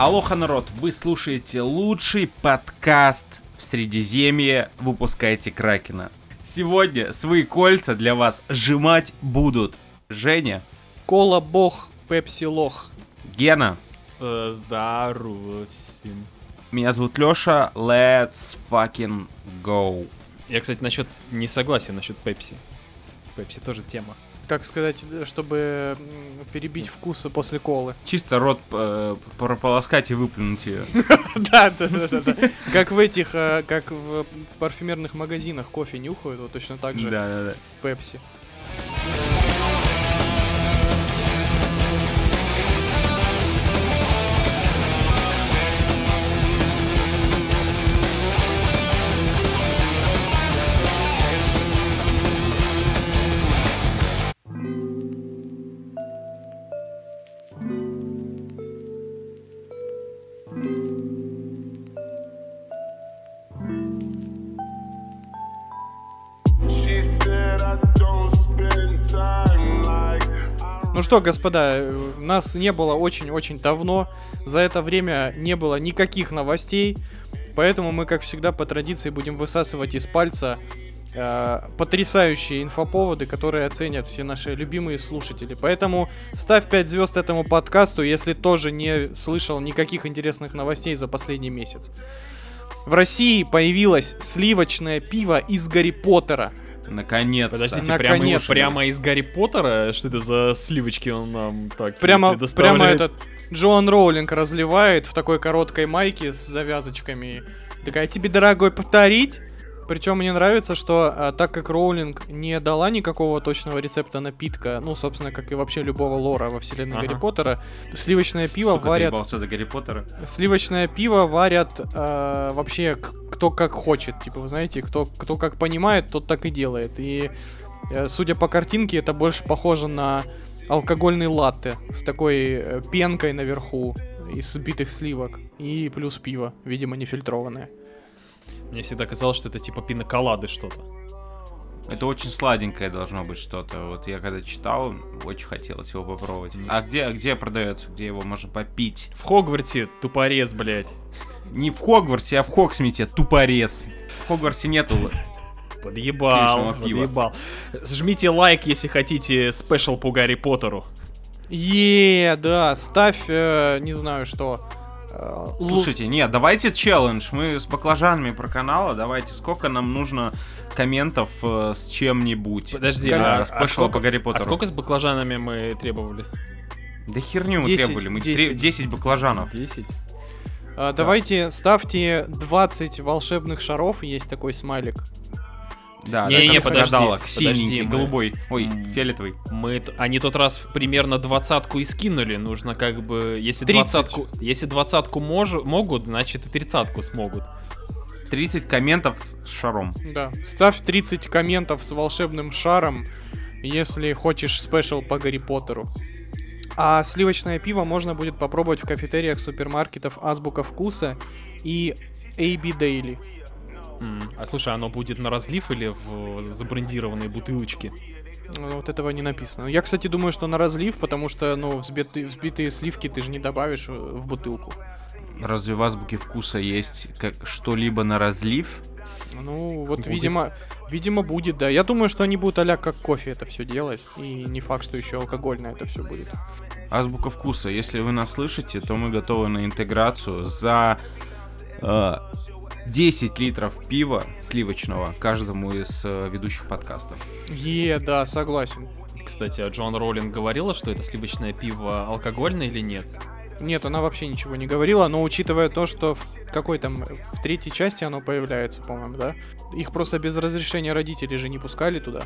Алоха, народ, вы слушаете лучший подкаст в Средиземье «Выпускайте Кракена». Сегодня свои кольца для вас сжимать будут Женя, Кола бог, пепси лох. Гена, Э, Здорово всем. меня зовут Лёша, let's fucking go. Я, кстати, насчет не согласен насчет Пепси. Пепси тоже тема. Как сказать, э, чтобы перебить вкусы после колы. Чисто рот э, прополоскать и выплюнуть ее. Да, да, да, да, да. Как в этих, э, как в парфюмерных магазинах кофе нюхают, вот точно так же Да, да, да. пепси. Что, господа, э, нас не было очень-очень давно. За это время не было никаких новостей. Поэтому мы, как всегда, по традиции будем высасывать из пальца э, потрясающие инфоповоды, которые оценят все наши любимые слушатели. Поэтому ставь 5 звезд этому подкасту, если тоже не слышал никаких интересных новостей за последний месяц. В России появилось сливочное пиво из Гарри Поттера. Наконец-то. Подождите, прямо, Наконец-то. прямо из Гарри Поттера? Что это за сливочки он нам так Прямо, прямо этот Джоан Роулинг разливает в такой короткой майке с завязочками. Такая, тебе, дорогой, повторить? Причем мне нравится, что а, так как Роулинг не дала никакого точного рецепта напитка, ну, собственно, как и вообще любого лора во вселенной Ага. Гарри Поттера, сливочное пиво Сука, варят... до Гарри Поттера. Сливочное пиво варят а, вообще кто как хочет. Типа, вы знаете, кто, кто как понимает, тот так и делает. И э, судя по картинке, это больше похоже на алкогольный латте с такой э, пенкой наверху из сбитых сливок. И плюс пиво, видимо, нефильтрованное. Мне всегда казалось, что это типа пиноколады что-то. Это очень сладенькое должно быть что-то. Вот я когда читал, очень хотелось его попробовать. А где, где продается, где его можно попить? В Хогвартсе тупорез, блядь. Не в Хогвартсе, а в Хоксмите, тупорез. В Хогвартсе нету. Подъебал, подъебал. Жмите лайк, если хотите спешл по Гарри Поттеру. Е, да, ставь, э, не знаю что. Лу- Слушайте, нет, давайте челлендж. Мы с баклажанами про канала. Давайте, сколько нам нужно комментов э, с чем-нибудь. Подожди, Да, а, спешла а сколько, по Гарри а Поттеру. сколько с баклажанами мы требовали? Да херню мы 10, требовали. Мы 10. тре- 10 баклажанов. 10? э, давайте ставьте 20 волшебных шаров, есть такой смайлик. Да, даже подожди, гадалок, подожди, синенький, мы- голубой. Ой, фиолетовый. Мы, они тот раз примерно двадцатку и скинули. Нужно как бы, если 30. двадцатку, если двадцатку мож- могут, значит и тридцатку смогут. 30 комментов с шаром. Да. Ставь 30 комментов с волшебным шаром, если хочешь спешл по Гарри Поттеру. А сливочное пиво можно будет попробовать в кафетериях супермаркетов Азбука Вкуса и AB Daily. М, А слушай, оно будет на разлив или в забрендированной бутылочке? Ну, Вот этого не написано. Я, кстати, думаю, что на разлив, потому что, ну, взбитые, взбитые сливки ты же не добавишь в в бутылку. Разве в азбуке вкуса есть как что-либо на разлив? Ну, вот, Будет. видимо, видимо, будет, да. Я думаю, что они будут а как кофе это все делать. И не факт, что еще алкогольное это все будет. Азбука вкуса. Если вы нас слышите, то мы готовы на интеграцию за э, 10 литров пива сливочного каждому из э, ведущих подкастов. Е, да, согласен. Кстати, а Джон Роулинг говорила, что это сливочное пиво алкогольное или нет? Нет, она вообще ничего не говорила, но учитывая то, что в какой там, в третьей части оно появляется, по-моему, да? Их просто без разрешения родителей же не пускали туда.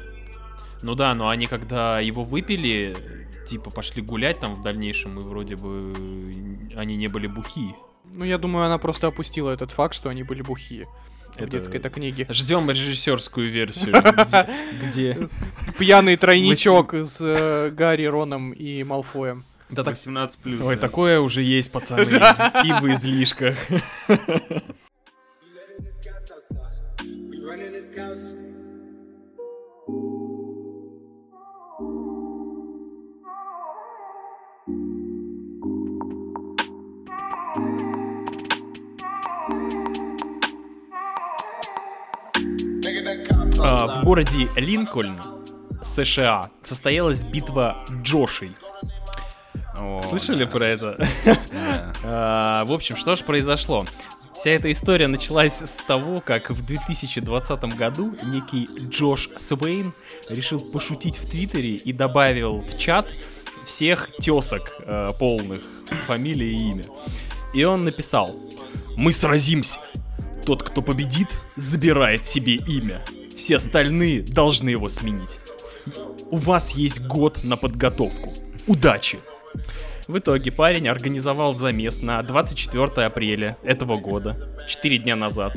Ну да, но они когда его выпили, типа пошли гулять там в дальнейшем, и вроде бы они не были бухи. Ну, я думаю, она просто опустила этот факт, что они были бухие. В Это- детской-то книге. Ждем режиссерскую версию, где-. Пьяный тройничок с э, Гарри, Роном и Малфоем. Да так 18 плюс. Ой, такое уже есть, пацаны, и в излишках. В городе Линкольн, США, состоялась битва Джошей. О, Слышали да, про это? да. А, В общем, что же произошло? Вся эта история началась с того, как в 2020 году некий Джош Свейн решил пошутить в Твиттере и добавил в чат всех тесок э, полных, фамилия и имя. И он написал «Мы сразимся. Тот, кто победит, забирает себе имя. Все остальные должны его сменить. У вас есть год на подготовку. Удачи!» В итоге парень организовал замес на 24 апреля этого года, 4 дня назад,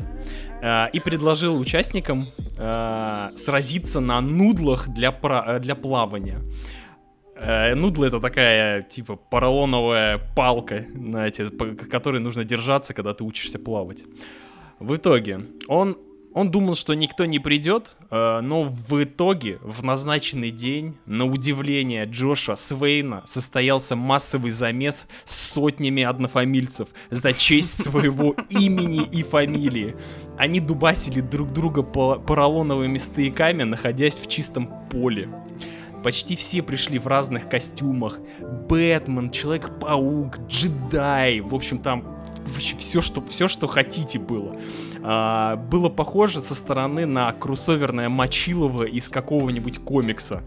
э, и предложил участникам э, сразиться на нудлах для, пра- э, для плавания. Э, Нудлы это такая, типа, поролоновая палка, знаете, по которой нужно держаться, когда ты учишься плавать. В итоге, он, он думал, что никто не придет, э, но в итоге, в назначенный день, на удивление Джоша Свейна, состоялся массовый замес с сотнями однофамильцев за честь своего имени и фамилии. Они дубасили друг друга по поролоновыми стояками, находясь в чистом поле. Почти все пришли в разных костюмах. Бэтмен, Человек-паук, джедай. В общем, там все, что, все, что хотите было. А, было похоже со стороны на кроссоверное Мочилово из какого-нибудь комикса.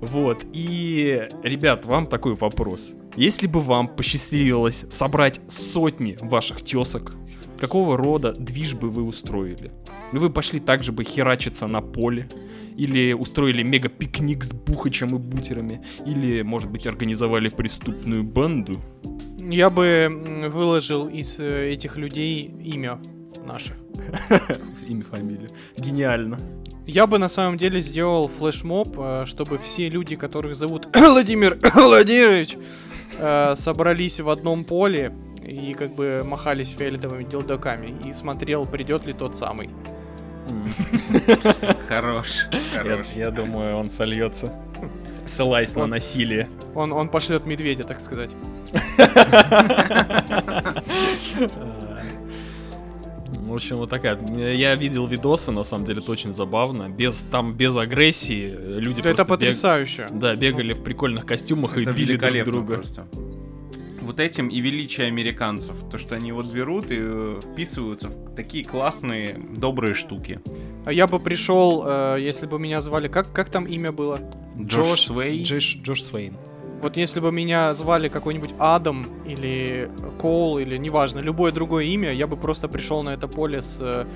Вот, и, ребят, вам такой вопрос. Если бы вам посчастливилось собрать сотни ваших тесок, какого рода движ бы вы устроили? Вы пошли также бы херачиться на поле, или устроили мега-пикник с бухачем и бутерами, или, может быть, организовали преступную банду. Я бы выложил из э, этих людей имя наше. Имя, фамилию. Гениально. Я бы на самом деле сделал флешмоб, э, чтобы все люди, которых зовут Владимир Владимирович, э, собрались в одном поле и как бы махались фиолетовыми делдаками и смотрел, придет ли тот самый. Хорош. я думаю, он сольется. Ссылаясь на Он- насилие. Он, он пошлет медведя, так сказать. В общем, вот такая. Я видел видосы, на самом деле, это очень забавно. Без, там, без агрессии. Люди Да это просто бег- потрясающе. Да, бегали в прикольных костюмах и Это били друг друга. просто. Вот этим и величие американцев. То, что они вот берут и э, вписываются в такие классные, добрые штуки. А я бы пришел, э, если бы меня звали, как, как там имя было? Джош Свей. Джош, Джош Свейн. Вот если бы меня звали какой-нибудь Адам или Коул или неважно, любое другое имя, я бы просто пришел на это поле с э,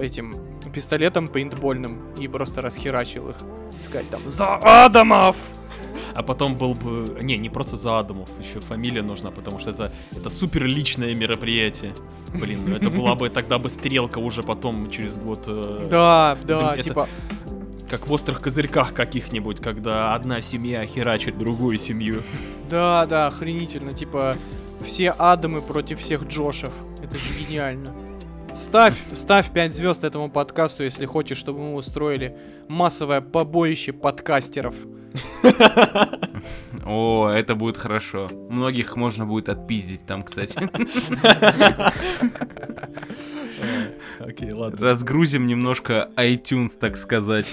этим пистолетом пейнтбольным и просто расхерачил их. Сказать там «За Адамов!» А потом был бы... Не, не просто за Адамов, еще фамилия нужна, потому что это, это супер личное мероприятие. Блин, ну это была бы тогда бы стрелка уже потом через год. э, Да, да, это- типа, Как в острых козырьках каких-нибудь, когда одна семья херачит другую семью. да, да, охренительно, типа, все Адамы против всех Джошев. Это же гениально. Ставь, ставь 5 звезд этому подкасту, если хочешь, чтобы мы устроили массовое побоище подкастеров. О, это будет хорошо. Многих можно будет отпиздить там, кстати. Окей, ладно. Разгрузим немножко iTunes, так сказать.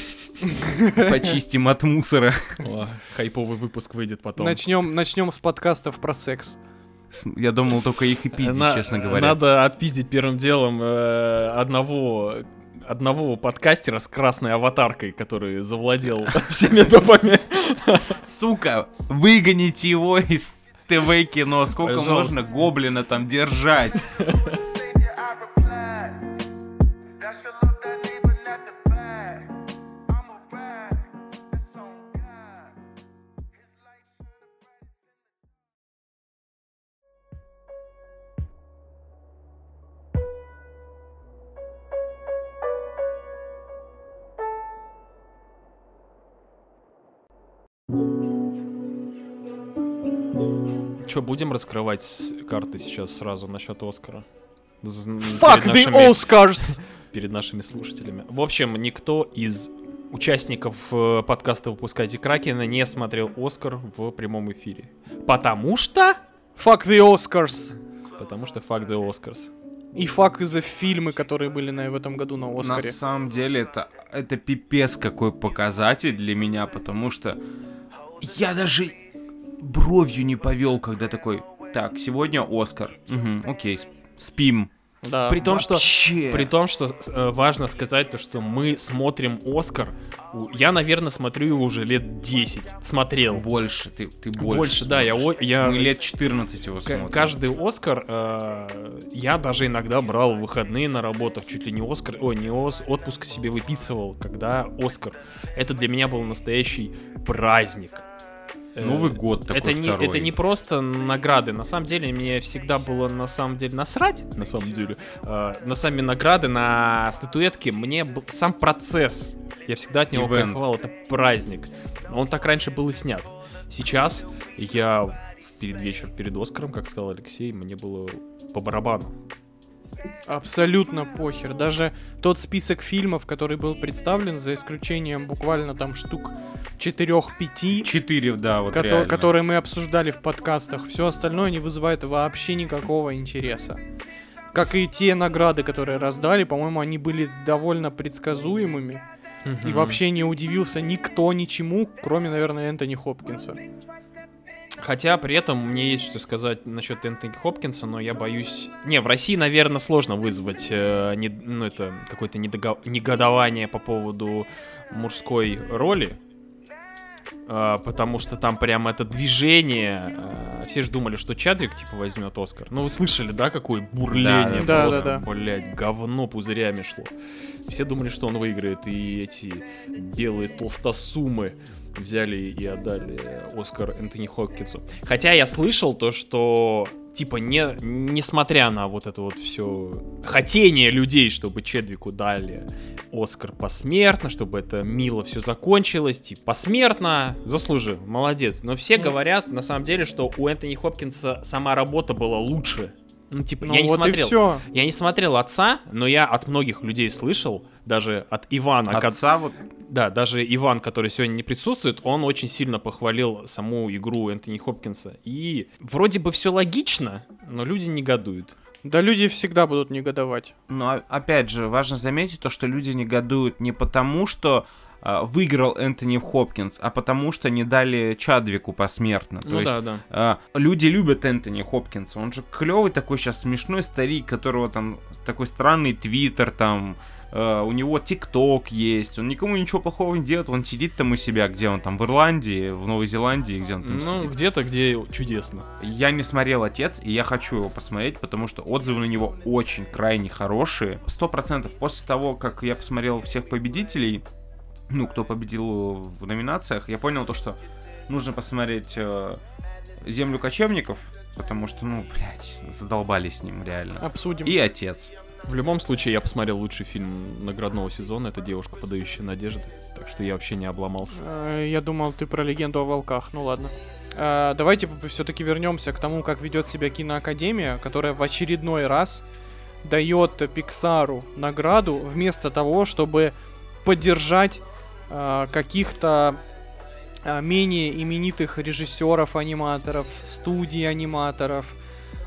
Почистим от мусора. Хайповый выпуск выйдет потом. Начнем, начнем с подкастов про секс. Я думал только их и пиздить, честно говоря. Надо отпиздить первым делом э, одного одного подкастера с красной аватаркой, который завладел всеми допами. Сука, выгоните его из ТВ кино. Сколько Пожалуйста. можно гоблина там держать? Че, будем раскрывать карты сейчас сразу насчет Оскара? Fuck перед the Oscars! перед нашими слушателями. В общем, никто из участников э, подкаста «Выпускайте Кракена» не смотрел «Оскар» в прямом эфире. Потому что... Fuck the Oscars! Потому что факт the Oscars. И факт из-за фильмы, которые были на, в этом году на На Оскаре. самом деле это, это пипец какой показатель для меня, потому что я даже бровью не повел, когда такой, так, сегодня Оскар. Угу, окей, спим. Да. При том, что Вообще. При том, что э, важно сказать то, что мы смотрим Оскар. Я, наверное, смотрю его уже лет 10. Смотрел. Больше, ты, ты больше. Больше, да, я, я Мы лет 14 его к- смотрим. каждый Оскар э, я даже иногда брал выходные на работах, чуть ли не Оскар, о, не ос, отпуск себе выписывал, когда Оскар. Это для меня был настоящий праздник. Э, Новый год такой это не, второй. это не просто награды. На самом деле, мне всегда было на самом деле насрать, на самом деле, э, на сами награды, на статуэтки. Мне б- сам процесс, я всегда от него Ивент. кайфовал, это праздник. Он так раньше был и снят. Сейчас я перед вечер, перед Оскаром, как сказал Алексей, мне было по барабану. Абсолютно похер. Даже тот список фильмов, который был представлен, за исключением буквально там штук 4-5, Четыре, да, вот реально. которые мы обсуждали в подкастах, все остальное не вызывает вообще никакого интереса. Как и те награды, которые раздали, по-моему, они были довольно предсказуемыми. И Мгм. вообще не удивился никто ничему, кроме, наверное, Энтони Хопкинса. Хотя при этом мне есть что сказать насчет Энтони Хопкинса, но я боюсь... Не, в России, наверное, сложно вызвать э, не- ну, это какое-то недого- негодование по поводу мужской роли. А, потому что там прям это движение. а, все же думали, что Чадвик типа возьмет Оскар. Ну вы слышали, да, какое бурление Да, да, просто, да, да. блядь, говно пузырями шло. Все думали, что он выиграет, и эти белые толстосумы взяли и отдали Оскар Энтони Хопкинсу. Хотя я слышал то, что типа не, несмотря на вот это вот все хотение людей, чтобы Чедвику дали Оскар посмертно, чтобы это мило все закончилось, типа посмертно, заслужил, молодец. Но все Ну. говорят на самом деле, что у Энтони Хопкинса сама работа была лучше. Ну, типа, Ну я не вот и смотрел. Я не смотрел отца, но я от многих людей слышал, даже от Ивана, ко- Отца вот да, даже Иван, который сегодня не присутствует, он очень сильно похвалил саму игру Энтони Хопкинса. И вроде бы все логично, но люди негодуют. Да люди всегда будут негодовать. Но а- опять же, важно заметить то, что люди негодуют не потому, что а, выиграл Энтони Хопкинс, а потому что не дали Чадвику посмертно. То ну есть да, да. а, люди любят Энтони Хопкинса. Он же клевый такой сейчас смешной старик, которого там такой странный твиттер там. А, у него ТикТок есть, он никому ничего плохого не делает, он сидит там у себя, где он там, в Ирландии, в Новой Зеландии, где он там Ну, где-то, где чудесно. Я не смотрел «Отец», и я хочу его посмотреть, потому что отзывы на него очень крайне хорошие. Сто процентов после того, как я посмотрел всех победителей, ну, кто победил в номинациях, я понял то, что нужно посмотреть э, «Землю кочевников», потому что, ну, блядь, задолбали с ним реально. Обсудим. И «Отец». В любом случае, я посмотрел лучший фильм наградного сезона. Это «Девушка, подающая надежды». Так что я вообще не обломался. Э, Я думал, ты про легенду о волках. Ну ладно. Э, Давайте все-таки вернемся к тому, как ведет себя киноакадемия, которая в очередной раз дает Пиксару награду вместо того, чтобы поддержать э, каких-то менее именитых режиссеров, аниматоров, студий аниматоров,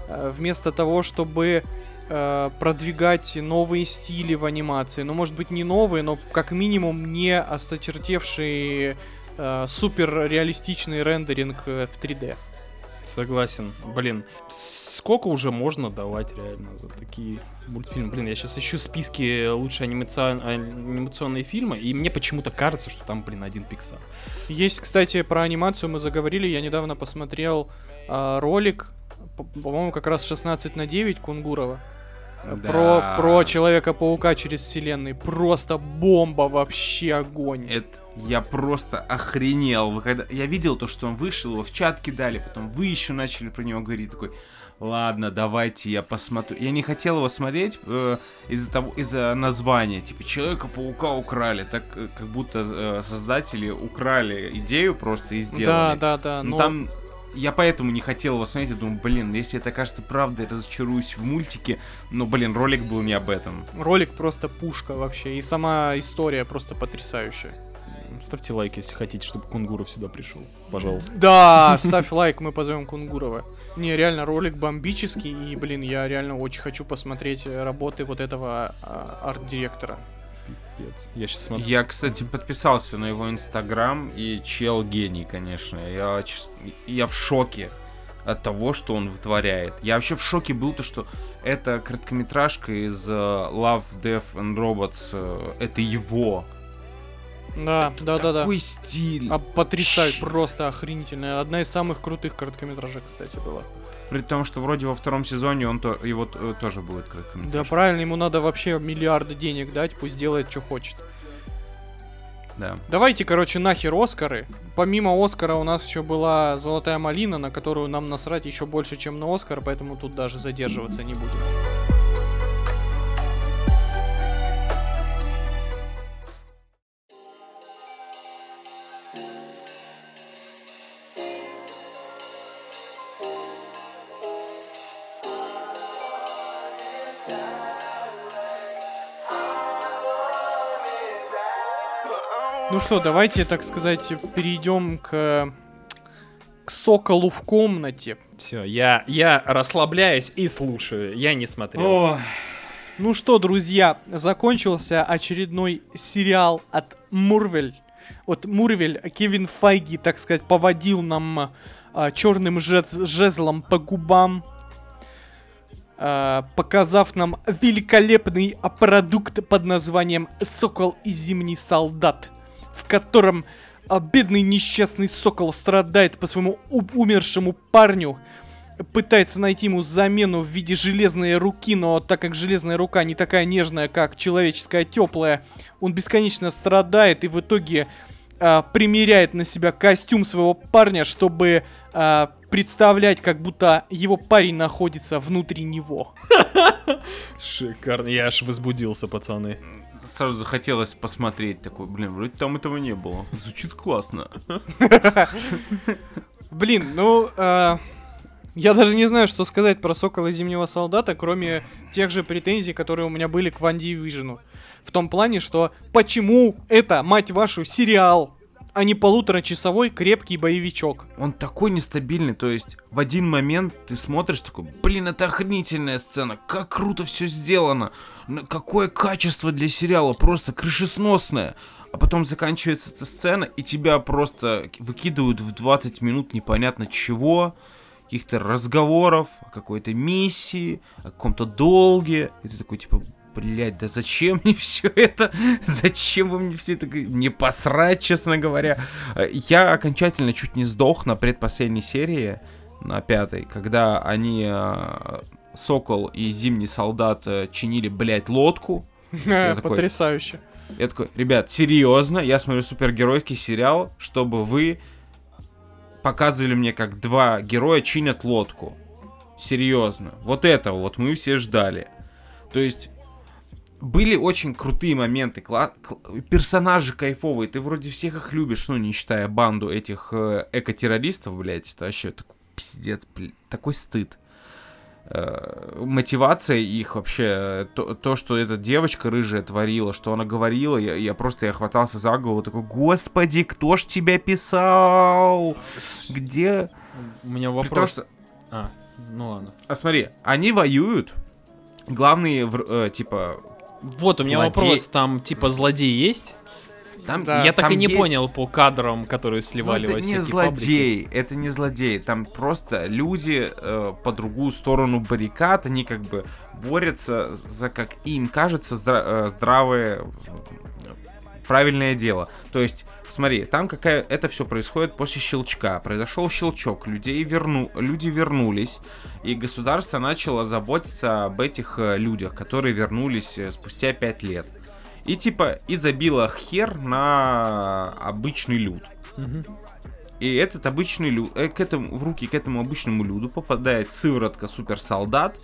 вместо того, чтобы э, продвигать новые стили в анимации. Ну, может быть, не новые, но как минимум не осточертевший э, супер реалистичный рендеринг э, в 3D. Согласен. Блин, сколько уже можно давать реально за такие мультфильмы? Блин, я сейчас ищу списки лучшие анимацион- анимационные фильмы, и мне почему-то кажется, что там, блин, один Pixar. Есть, кстати, про анимацию мы заговорили. Я недавно посмотрел э, ролик, по- по-моему, как раз 16 на 9 Кунгурова. Да. Про, про Человека-паука через вселенной. Просто бомба, вообще огонь. Это я просто охренел. Вы когда... Я видел то, что он вышел, его в чат кидали, потом вы еще начали про него говорить, такой, ладно, давайте я посмотрю. Я не хотел его смотреть э, из-за того, из-за названия, типа Человека-паука украли, так э, как будто э, создатели украли идею просто и сделали. Да, да, да. Ну, но- там я поэтому не хотел его смотреть, я думаю, блин, если это окажется правдой, разочаруюсь в мультике, но, блин, ролик был не об этом. Ролик просто пушка вообще. И сама история просто потрясающая. Ставьте лайк, если хотите, чтобы Кунгуров сюда пришел. Пожалуйста. Да, ставь лайк, мы позовем Кунгурова. Не, реально, ролик бомбический, и, блин, я реально очень хочу посмотреть работы вот этого а, арт-директора. Пипец. Я сейчас смотрю. Я, кстати, подписался на его инстаграм, и чел гений, конечно. Я, я в шоке от того, что он вытворяет. Я вообще в шоке был, то, что эта короткометражка из э, Love, Death and Robots, э, это его. Да, да, да, да. Такой стиль. А потрясающе, просто охренительная. Одна из самых крутых короткометражек, кстати, была. При том, что вроде во втором сезоне он то, его э, тоже будет Да, короткометражка. правильно, ему надо вообще миллиарды денег дать, пусть делает, что хочет. Да. Давайте, короче, нахер Оскары. Помимо Оскара у нас еще была Золотая малина, на которую нам насрать еще больше, чем на Оскар, поэтому тут даже задерживаться не будем. Ну что, давайте, так сказать, перейдем к, к соколу в комнате. Все, я, я расслабляюсь и слушаю. Я не смотрел. О, Ну что, друзья, закончился очередной сериал от Мурвель. Вот Мурвель, Кевин Файги, так сказать, поводил нам черным жезлом по губам, а, показав нам великолепный а, продукт под названием «Сокол и зимний солдат», в котором а, несчастный сокол страдает по своему умершему парню, пытается найти ему замену в виде железной руки, но так как железная рука не такая нежная, как человеческая теплая, он бесконечно страдает и в итоге а, примеряет на себя костюм своего парня, чтобы а, представлять, как будто его парень находится внутри него. Шикарно. Я аж возбудился, пацаны. Сразу захотелось посмотреть такой, блин, вроде там этого не было. Звучит классно. Блин, ну, а, я даже не знаю, что сказать про Сокола и Зимнего Солдата, кроме тех же претензий, которые у меня были к Ван Дивижену. В том плане, что почему это, мать вашу, сериал, а не полуторачасовой крепкий боевичок? Он такой нестабильный, то есть в один момент ты смотришь такой, блин, это охренительная сцена, как круто все сделано, какое качество для сериала, просто крышесносное. А потом заканчивается эта сцена, и тебя просто выкидывают в 20 минут непонятно чего, каких-то разговоров, о какой-то миссии, о каком-то долге. И ты такой, типа, блядь, да зачем мне все это? Зачем вы мне все это... Не посрать, честно говоря. Я окончательно чуть не сдох на предпоследней серии, на пятой, когда они, э, Сокол и Зимний Солдат, э, чинили, блядь, лодку. Потрясающе. Я такой, ребят, серьезно, я смотрю супергеройский сериал, чтобы вы показывали мне, как два героя чинят лодку. Серьезно. Вот этого вот мы все ждали. То есть были очень крутые моменты, кла- кл- персонажи кайфовые, ты вроде всех их любишь, ну, не считая банду этих э, эко-террористов, блядь, это вообще такой пиздец, блядь, такой стыд. Э, мотивация их вообще, то, то, что эта девочка рыжая творила, что она говорила, я, я просто я хватался за голову, такой, господи, кто ж тебя писал? Где? У меня вопрос. что А, ну ладно. а смотри, они воюют. Главные, э, типа, Вот, у меня Злодей. вопрос. Там, типа, злодей есть? там... Да. Я так там и не есть- понял по кадрам, которые Ну, сливали это во не злодей, это не злодей. Там просто люди э, по другую сторону баррикад, они как бы борются за, как им кажется, здра- э, здравое, э, правильное дело. То есть, смотри, там какая это все происходит после щелчка. Произошел щелчок, людей верну, люди вернулись, и государство начало заботиться об этих э, людях, которые вернулись э, спустя 5 лет. И типа и забила хер на обычный люд. Мгм. И этот обычный люд, э, к этому, в руки к этому обычному люду попадает сыворотка суперсолдат,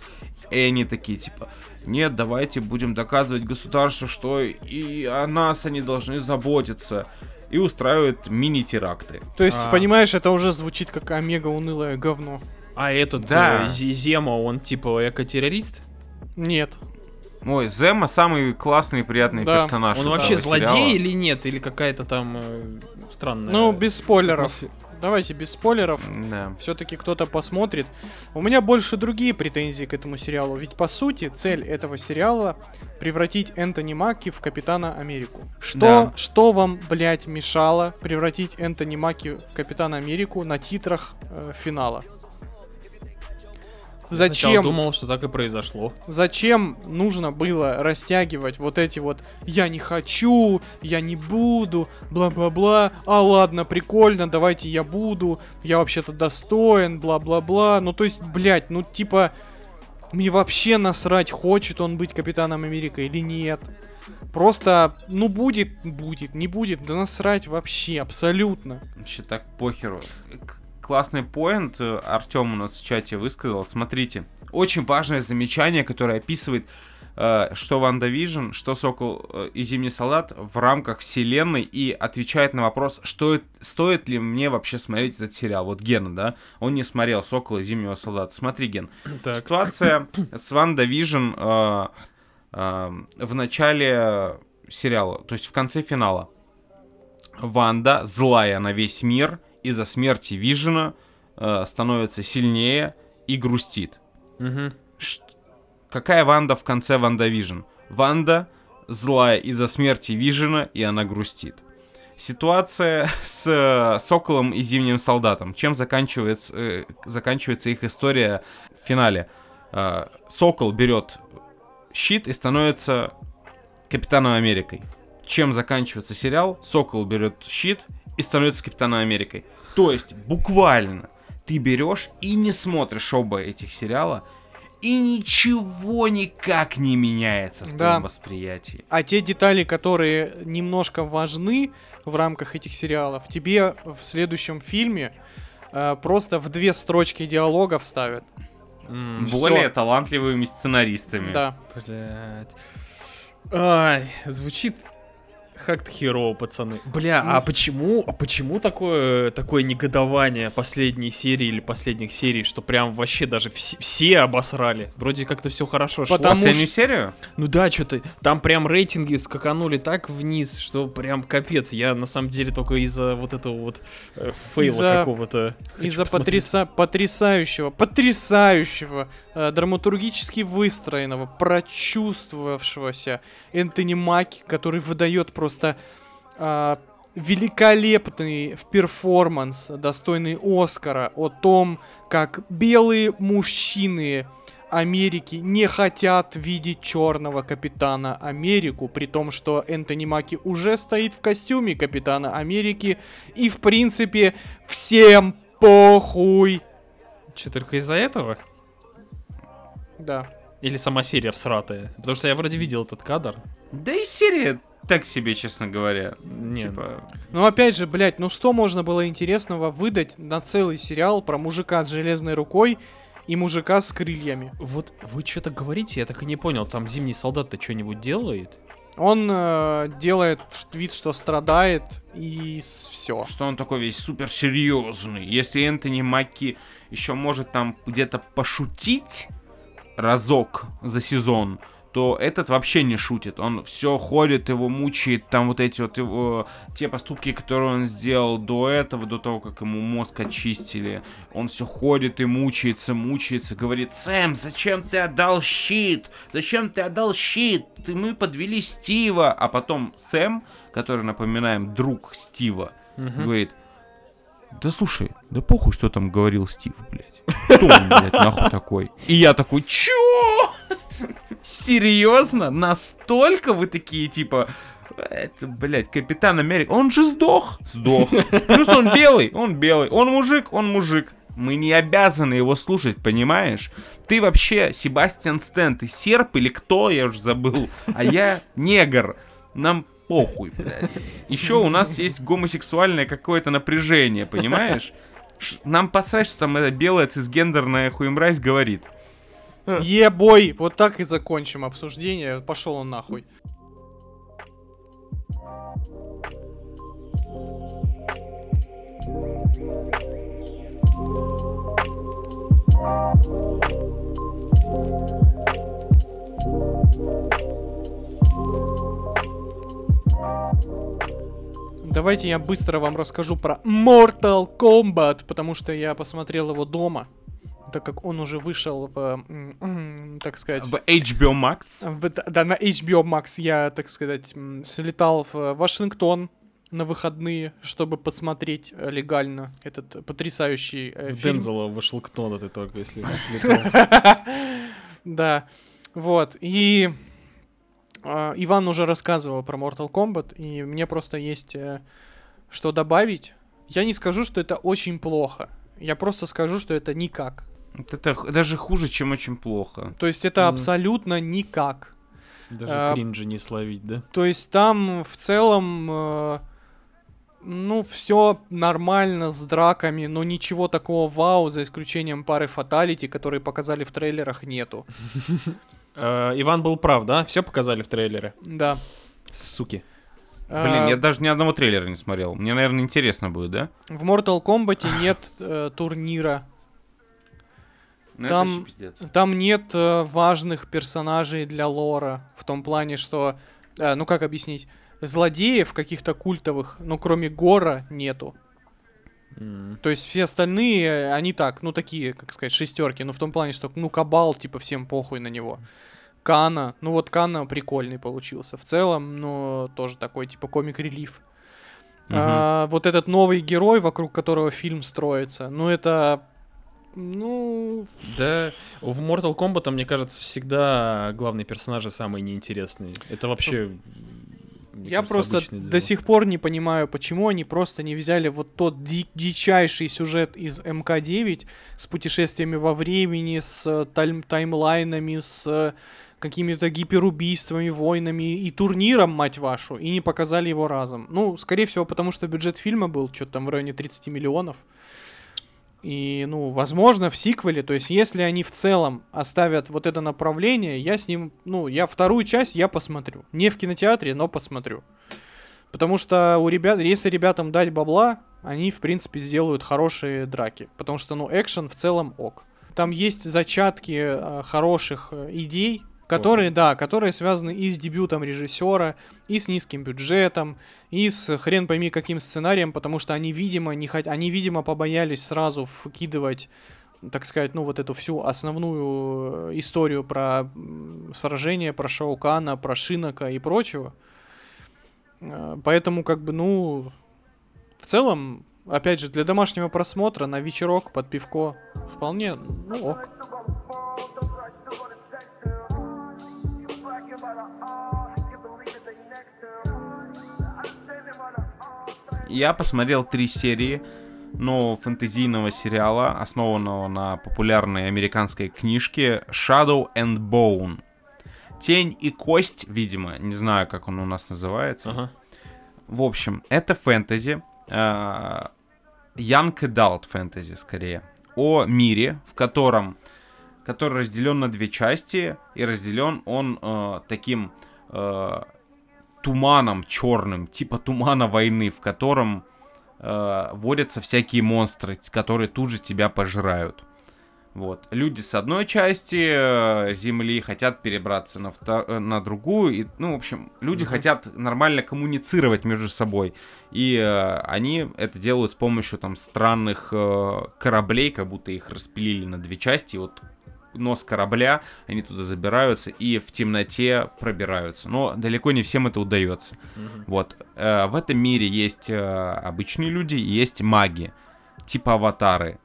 и они такие типа, нет, давайте будем доказывать государству, что и о нас они должны заботиться. И устраивают мини-теракты. То есть, А. понимаешь, это уже звучит как омега унылое говно. А этот Да. э, Зема, он типа эко-террорист? Нет. Ой, Зема самый классный и приятный Да. персонаж. Он вообще сериала. злодей или нет? Или какая-то там э, странная... Ну, без спойлеров. Давайте без спойлеров. Да. Все-таки кто-то посмотрит. У меня больше другие претензии к этому сериалу. Ведь по сути цель этого сериала превратить Энтони Маки в Капитана Америку. Что, Да. что вам, блядь, мешало превратить Энтони Маки в Капитана Америку на титрах э, финала? Зачем? думал, что так и произошло. Зачем нужно было растягивать вот эти вот «я не хочу», «я не буду», бла-бла-бла, «а ладно, прикольно, давайте я буду», «я вообще-то достоин», бла-бла-бла. Ну то есть, блядь, ну типа, мне вообще насрать, хочет он быть Капитаном Америка или нет. Просто, ну будет, будет, не будет, да насрать вообще, абсолютно. Вообще так похеру. Классный point э, Артем у нас в чате высказал. Смотрите, очень важное замечание, которое описывает, э, что WandaVision, что Сокол э, и Зимний Солдат в рамках вселенной и отвечает на вопрос, что, стоит ли мне вообще смотреть этот сериал. Вот Гена, да, он не смотрел Сокола и Зимнего Солдата. Смотри, Ген, Так. Ситуация с WandaVision э, э, в начале сериала, то есть в конце финала. Ванда, злая на весь мир, из-за смерти Вижена э, становится сильнее и грустит. Мгм. Ш- Какая Ванда в конце WandaVision? Ванда злая из-за смерти Вижена, и она грустит. Ситуация с э, Соколом и Зимним Солдатом. Чем заканчивается, э, заканчивается их история в финале? Э, Сокол берет щит и становится Капитаном Америкой. Чем заканчивается сериал? Сокол берет щит и становится Капитаном Америкой. То есть, буквально, ты берешь и не смотришь оба этих сериала, и ничего никак не меняется в Да. твоем восприятии. А те детали, которые немножко важны в рамках этих сериалов, тебе в следующем фильме э, просто в две строчки диалога вставят. М, Более талантливыми сценаристами. Да. Блять. Ай, звучит как-то херово, пацаны. Бля, а почему, а почему такое, такое негодование последней серии или последних серий, что прям вообще даже все, все обосрали? Вроде как-то все хорошо шло. Потому Последнюю что- серию? Ну да, что-то там прям рейтинги скаканули так вниз, что прям капец. Я на самом деле только из-за вот этого вот э, фейла Из-за- какого-то. Из-за потриса- потрясающего, потрясающего, э, драматургически выстроенного, прочувствовавшегося Энтони Маки, который выдает просто а, великолепный перформанс, достойный Оскара, о том, как белые мужчины Америки не хотят видеть черного капитана Америку, при том, что Энтони Маки уже стоит в костюме капитана Америки, и в принципе всем похуй. Че, только из-за этого? Да. Или сама серия всратая? Потому что я вроде видел этот кадр. Да и серия так себе, честно говоря. Не, Типа, Ну опять же, блядь, ну что можно было интересного выдать на целый сериал про мужика с железной рукой и мужика с крыльями? Вот вы что-то говорите, я так и не понял, там зимний солдат-то что-нибудь делает? Он э, делает вид, что страдает, и все. что он такой весь супер серьезный. Если Энтони Маки еще может там где-то пошутить разок за сезон, то этот вообще не шутит. Он все ходит, его мучает, там вот эти вот его, те поступки, которые он сделал до этого, до того, как ему мозг очистили. Он все ходит и мучается, мучается, говорит, Сэм, зачем ты отдал щит? Зачем ты отдал щит? Ты, мы подвели Стива. А потом Сэм, который, напоминаем, друг Стива, говорит, да слушай, да похуй, что там говорил Стив, блядь. Кто он, блядь, нахуй такой? И я такой, чё? Серьезно? Настолько вы такие, типа, это, блядь, Капитан Америка. Он же сдох. Сдох. Плюс он белый, он белый. Он мужик, он мужик. Мы не обязаны его слушать, понимаешь? Ты вообще Себастьян Стэн, ты серп или кто, я уже забыл. А я негр. Нам похуй, блядь. Еще у нас есть гомосексуальное какое-то напряжение, понимаешь? Нам посрать, что там эта белая цисгендерная хуемразь говорит. Ебой, вот так и закончим обсуждение. Пошел он нахуй. Давайте я быстро вам расскажу про Mortal Kombat, потому что я посмотрел его дома, так как он уже вышел в, так сказать, В HBO Max. в- да, на HBO Max я, так сказать, слетал в Вашингтон на выходные, чтобы посмотреть э, легально этот потрясающий э, В фильм. Дензела Вашингтона ты только, если не слетал. Да, вот, и Иван уже рассказывал про Mortal Kombat, и мне просто есть э, что добавить. Я не скажу, что это очень плохо, я просто скажу, что это никак. Это даже хуже, чем очень плохо. То есть это Мгм. абсолютно никак. Даже А, кринжа не словить, да? То есть там в целом, э, ну, все нормально с драками, но ничего такого вау, за исключением пары фаталити, которые показали в трейлерах, нету. Э, Иван был прав, да? Все показали в трейлере. Да. Суки. Блин, А, я даже ни одного трейлера не смотрел. Мне, наверное, интересно будет, да? В Mortal Kombat нет э, турнира. Ну, Там-. Там нет э, важных персонажей для лора. В том плане, что... э, ну, как объяснить? Злодеев каких-то культовых, ну, кроме Гора, нету. То есть все остальные, они так, ну, такие, как сказать, шестерки. Ну, в том плане, что, ну, Кабал, типа, всем похуй на него. Кана, ну, вот Кана прикольный получился. В целом, ну, тоже такой, типа, комик-релив. Мгм. А, вот этот новый герой, вокруг которого фильм строится, ну, это... Ну, Да, в Mortal Kombat, мне кажется, всегда главные персонажи самые неинтересные. Это вообще... Я кажется, просто до сих пор не понимаю, почему они просто не взяли вот тот ди- дичайший сюжет из МК-9 с путешествиями во времени, с э, тайм- таймлайнами, с э, какими-то гиперубийствами, войнами и турниром, мать вашу, и не показали его разом. Ну, скорее всего, потому что бюджет фильма был что-то там в районе 30 миллионов. И, ну, возможно, в сиквеле, то есть, если они в целом оставят вот это направление, я с ним, ну, я вторую часть я посмотрю. Не в кинотеатре, но посмотрю. Потому что у ребят, если ребятам дать бабла, они, в принципе, сделают хорошие драки. Потому что, ну, экшен в целом ок. Там есть зачатки э, хороших э, идей, которые, да, которые связаны и с дебютом режиссера, и с низким бюджетом, и с хрен пойми каким сценарием, потому что они, видимо, не хот... они, видимо, побоялись сразу вкидывать так сказать, ну вот эту всю основную э, историю про сражение, про Шаукана, про Шинока и прочего. Э, Поэтому, как бы, ну, в целом, опять же, для домашнего просмотра на вечерок под пивко вполне, ну, ок. Я посмотрел три серии нового фэнтезийного сериала, основанного на популярной американской книжке Shadow and Bone. Тень и кость, видимо, не знаю, как он у нас называется. Ага. В общем, это фэнтези, э, young adult фэнтези скорее, о мире, в котором, который разделен на две части, и разделен он э, таким э, туманом черным, типа тумана войны, в котором э, водятся всякие монстры, которые тут же тебя пожирают. Вот. Люди с одной части э, земли хотят перебраться на, вто- э, на другую. И, ну, в общем, люди Мгм. хотят нормально коммуницировать между собой. И э, они это делают с помощью там странных э, кораблей, как будто их распилили на две части. И вот нос корабля, они туда забираются и в темноте пробираются. Но далеко не всем это удается. Мгм. Вот. э, в этом мире есть э, обычные люди есть маги. Типа аватары.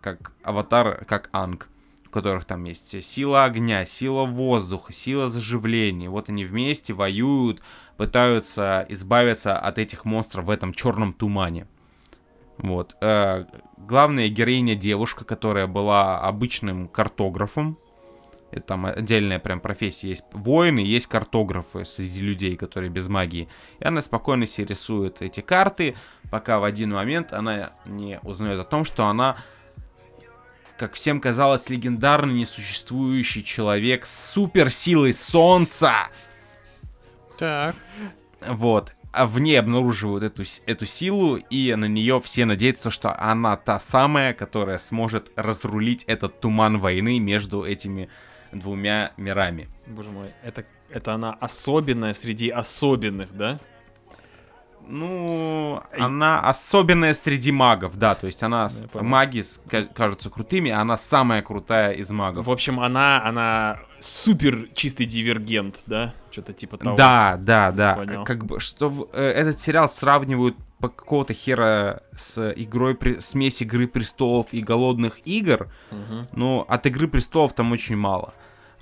Как аватар, как Анг. У которых там есть сила огня, сила воздуха, сила заживления. Вот они вместе воюют, пытаются избавиться от этих монстров в этом черном тумане. Вот. э, главная героиня девушка, которая была обычным картографом. Это там отдельная прям профессия. Есть воины, есть картографы среди людей, которые без магии. И она спокойно себе рисует эти карты, пока в один момент она не узнает о том, что она, как всем казалось, легендарный несуществующий человек с суперсилой солнца. Так. Вот. А в ней обнаруживают эту, эту силу, и на нее все надеются, что она та самая, которая сможет разрулить этот туман войны между этими двумя мирами. Боже мой, это, это она особенная среди особенных, да? Ну, она особенная среди магов, да, то есть она, маги кажутся крутыми, а она самая крутая из магов. В общем, она, она супер чистый дивергент, да? Что-то типа того. Да, да, да. Понял. Как бы, что э, этот сериал сравнивают по какого-то хера с игрой, при- смесь Игры Престолов и Голодных Игр, Мгм. но от Игры Престолов там очень мало.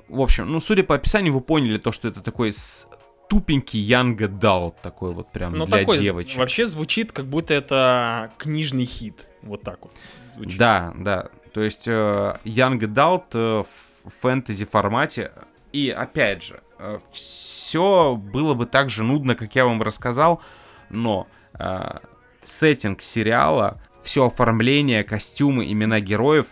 В общем, ну, судя по описанию, вы поняли то, что это такой с- тупенький Young Adult, такой вот прям Ну, для такой, девочек. вообще звучит, как будто это книжный хит. Вот так вот. звучит. Да, да. То есть э, Young Adult э, в фэнтези формате. И опять же, все было бы так же нудно, как я вам рассказал, но э, сеттинг сериала, все оформление, костюмы, имена героев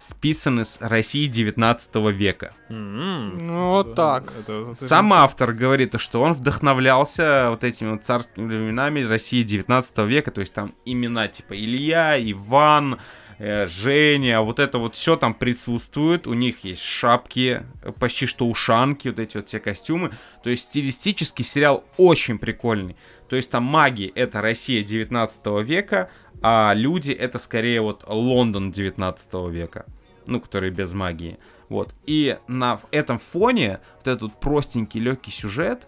списаны с России 19 века. М, Ну, вот так. это- это- Сам автор говорит, что он вдохновлялся вот этими вот царскими временами России 19 века, то есть там имена типа Илья, Иван, э, Женя, вот это вот все там присутствует, у них есть шапки, почти что ушанки, вот эти вот все костюмы, то есть стилистически сериал очень прикольный, то есть там маги это Россия 19 века, а люди это скорее вот Лондон 19 века, ну, который без магии. Вот. И на этом фоне вот этот вот простенький, легкий сюжет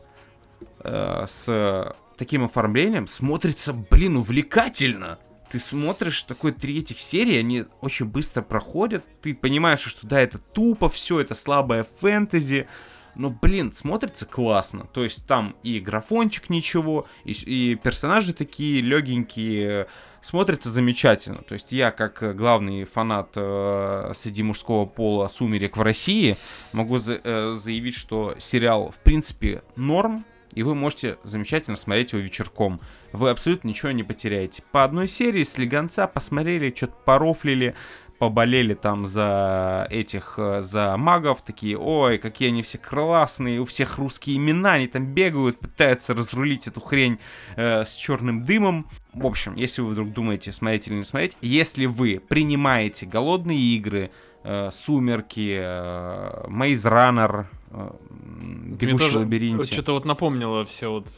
э, с таким оформлением смотрится, блин, увлекательно. Ты смотришь такой третьих серий, они очень быстро проходят. Ты понимаешь, что да, это тупо, все это слабое фэнтези. Но, блин, смотрится классно. То есть там и графончик ничего, и, и персонажи такие легенькие, смотрится замечательно. То есть я, как э, главный фанат э, среди мужского пола «Сумерек» в России, могу за- э, заявить, что сериал, в принципе, норм, и вы можете замечательно смотреть его вечерком. Вы абсолютно ничего не потеряете. По одной серии слегонца посмотрели, что-то порофлили, поболели там за этих, э, за магов, такие, ой, какие они все классные, у всех русские имена, они там бегают, пытаются разрулить эту хрень э, с черным дымом. В общем, если вы вдруг думаете, смотреть или не смотреть, если вы принимаете голодные игры, э, сумерки, э, Maze Runner, Бегущий тоже в лабиринте. Что-то вот напомнило все вот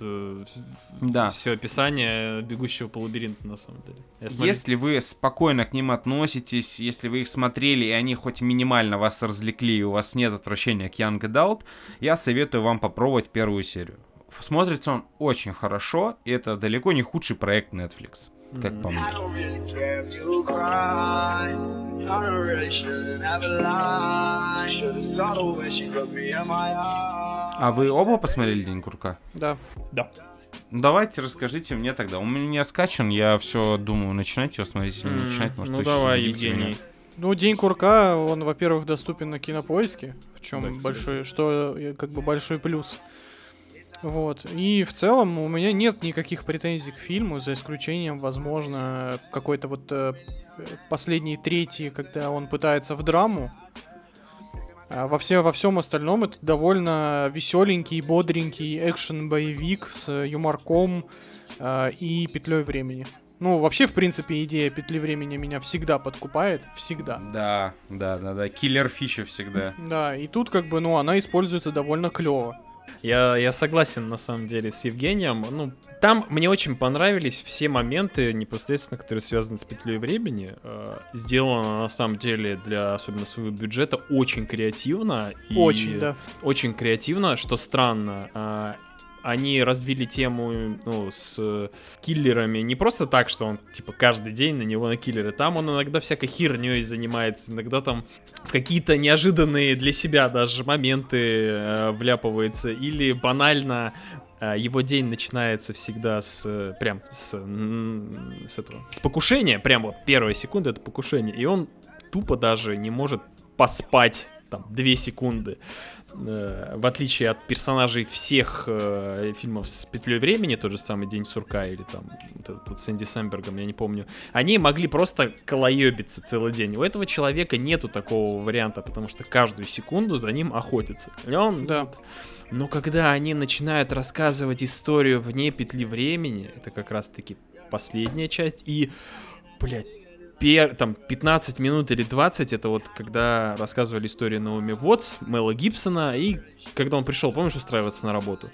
Да. все описание бегущего по лабиринту на самом деле. Я смотрю- Если вы спокойно к ним относитесь, если вы их смотрели, и они хоть минимально вас развлекли, и у вас нет отвращения к Young Adult, я советую вам попробовать первую серию. Смотрится он очень хорошо, и это далеко не худший проект Netflix, как по мне. I really shouldn't have. Should've she looked me in my. А вы оба посмотрели День Курка? Да. Да. Ну, давайте расскажите мне тогда. У меня скачан, я все думаю, начинать его смотреть или не начинать. Может, ну давай, меня. Евгений. Ну, День Курка, он, во-первых, доступен на кинопоиске, в чем Да, кстати. большой, что э, как бы большой плюс. Вот. И в целом у меня нет никаких претензий к фильму, за исключением, возможно, какой-то вот э, последней трети, когда он пытается в драму. А во, все, во всем остальном это довольно веселенький, бодренький экшен-боевик с юморком э, и петлей времени. Ну, вообще, в принципе, идея петли времени меня всегда подкупает. Всегда. Да, да, да, да. Киллер фича всегда. Да, и тут как бы, ну, она используется довольно клево. Я, я согласен, на самом деле, с Евгением. Ну, там мне очень понравились все моменты, непосредственно, которые связаны с петлей времени. Э, сделано, на самом деле, для особенно своего бюджета очень креативно. и Очень, да. Очень креативно, что странно. А, Они развили тему ну, с э, киллерами не просто так, что он типа каждый день на него на киллеры. Там он иногда всякой херней занимается, иногда там в какие-то неожиданные для себя даже моменты э, вляпывается. Или банально э, его день начинается всегда с э, прям с, с этого с покушения, прям вот первая секунда это покушение, и он тупо даже не может поспать там две секунды. Э, в отличие от персонажей всех э, фильмов с петлей времени, тот же самый День сурка или там вот этот вот с Энди Сэмбергом, я не помню, они могли просто колоебиться целый день. У этого человека нету такого варианта, потому что каждую секунду за ним охотятся. И он Да. Но когда они начинают рассказывать историю вне петли времени, это как раз-таки последняя часть, и, блядь, пер, там 15 минут или 20, это вот когда рассказывали историю Наоми Вотс, Мэла Гибсона, и когда он пришел, помнишь, устраиваться на работу?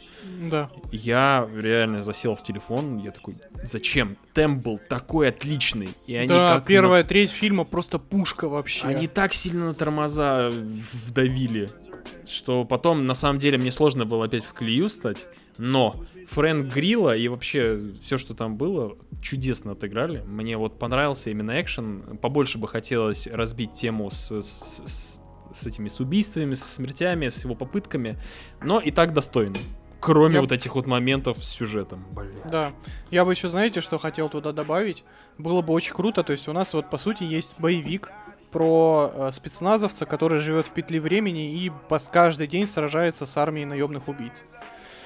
Да. Я реально засел в телефон, я такой, зачем? Темп был такой отличный, и они да, как на- первая треть фильма просто пушка вообще. Они так сильно на тормоза вдавили, что потом, на самом деле, мне сложно было опять в колею стать. Но Фрэнк Грилла и вообще все, что там было, чудесно отыграли. Мне вот понравился именно экшен. Побольше бы хотелось разбить тему с, с- с- с этими с убийствами, с смертями, с его попытками. Но и так достойно. Кроме Я- вот этих вот моментов с сюжетом. Бля. Да. Я бы еще, знаете, что хотел туда добавить? Было бы очень круто. То есть у нас вот, по сути, есть боевик про э, спецназовца, который живет в петле времени и каждый день сражается с армией наемных убийц.